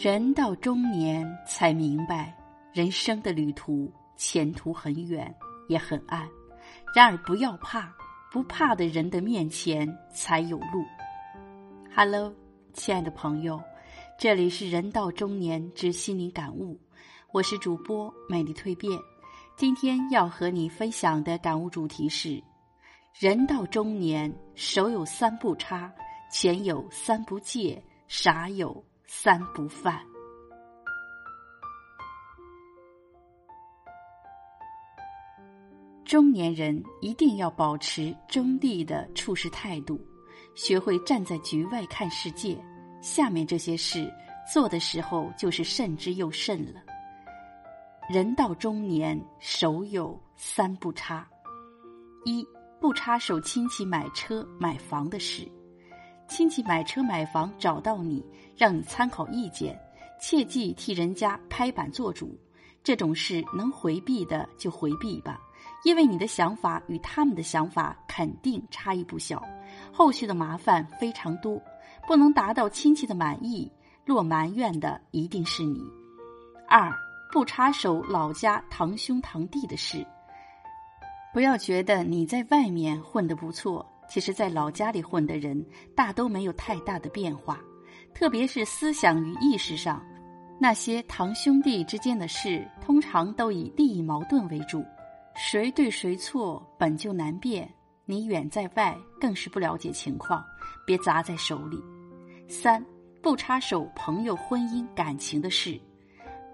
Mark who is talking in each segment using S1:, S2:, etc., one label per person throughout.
S1: 人到中年才明白，人生的旅途前途很远，也很暗。然而不要怕，不怕的人的面前才有路。Hello，亲爱的朋友，这里是人到中年之心灵感悟，我是主播美丽蜕变。今天要和你分享的感悟主题是：人到中年，手有三不差，钱有三不借，傻有。三不犯。中年人一定要保持中立的处事态度，学会站在局外看世界。下面这些事做的时候，就是慎之又慎了。人到中年，手有三不差：一不插手亲戚买车买房的事。亲戚买车买房找到你，让你参考意见，切忌替人家拍板做主。这种事能回避的就回避吧，因为你的想法与他们的想法肯定差异不小，后续的麻烦非常多，不能达到亲戚的满意，落埋怨的一定是你。二不插手老家堂兄堂弟的事，不要觉得你在外面混得不错。其实，在老家里混的人，大都没有太大的变化，特别是思想与意识上，那些堂兄弟之间的事，通常都以利益矛盾为主，谁对谁错本就难辨。你远在外，更是不了解情况，别砸在手里。三，不插手朋友婚姻感情的事，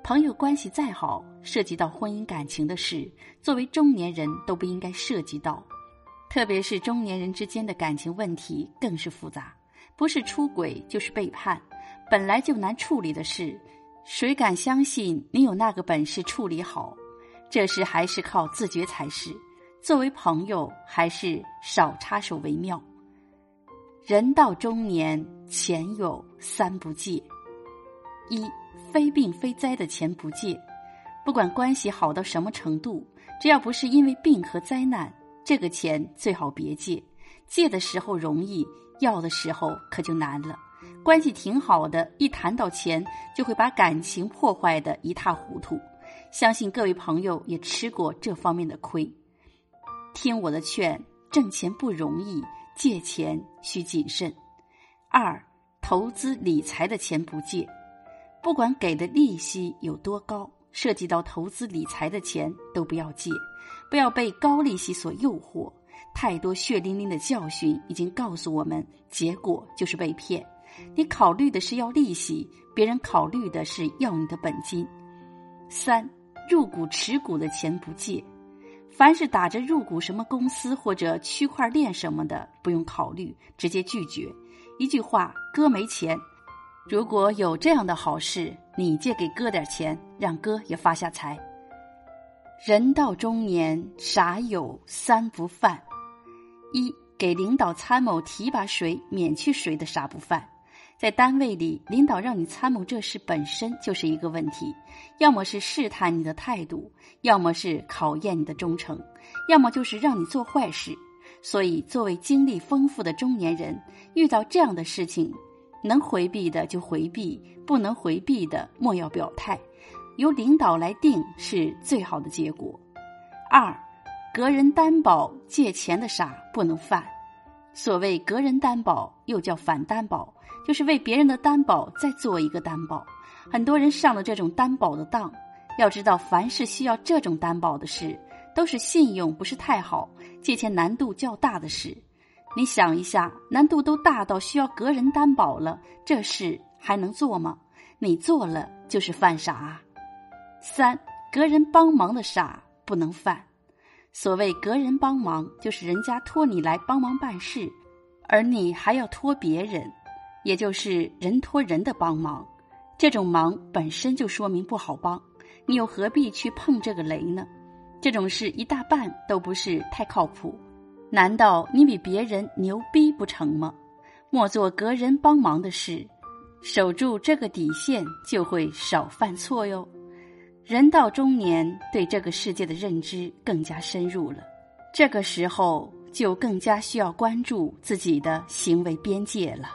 S1: 朋友关系再好，涉及到婚姻感情的事，作为中年人都不应该涉及到。特别是中年人之间的感情问题更是复杂，不是出轨就是背叛，本来就难处理的事，谁敢相信你有那个本事处理好？这事还是靠自觉才是。作为朋友，还是少插手为妙。人到中年，钱有三不借：一非病非灾的钱不借，不管关系好到什么程度，只要不是因为病和灾难。这个钱最好别借，借的时候容易，要的时候可就难了。关系挺好的，一谈到钱，就会把感情破坏的一塌糊涂。相信各位朋友也吃过这方面的亏。听我的劝，挣钱不容易，借钱需谨慎。二，投资理财的钱不借，不管给的利息有多高。涉及到投资理财的钱都不要借，不要被高利息所诱惑。太多血淋淋的教训已经告诉我们，结果就是被骗。你考虑的是要利息，别人考虑的是要你的本金。三，入股持股的钱不借，凡是打着入股什么公司或者区块链什么的，不用考虑，直接拒绝。一句话，哥没钱。如果有这样的好事，你借给哥点钱，让哥也发下财。人到中年，傻有三不犯：一给领导参谋提拔谁、免去谁的傻不犯。在单位里，领导让你参谋这事本身就是一个问题，要么是试探你的态度，要么是考验你的忠诚，要么就是让你做坏事。所以，作为经历丰富的中年人，遇到这样的事情。能回避的就回避，不能回避的莫要表态，由领导来定是最好的结果。二，个人担保借钱的傻不能犯。所谓个人担保，又叫反担保，就是为别人的担保再做一个担保。很多人上了这种担保的当，要知道，凡是需要这种担保的事，都是信用不是太好、借钱难度较大的事。你想一下，难度都大到需要个人担保了，这事还能做吗？你做了就是犯傻。三，个人帮忙的傻不能犯。所谓个人帮忙，就是人家托你来帮忙办事，而你还要托别人，也就是人托人的帮忙。这种忙本身就说明不好帮，你又何必去碰这个雷呢？这种事一大半都不是太靠谱。难道你比别人牛逼不成吗？莫做隔人帮忙的事，守住这个底线，就会少犯错哟。人到中年，对这个世界的认知更加深入了，这个时候就更加需要关注自己的行为边界了。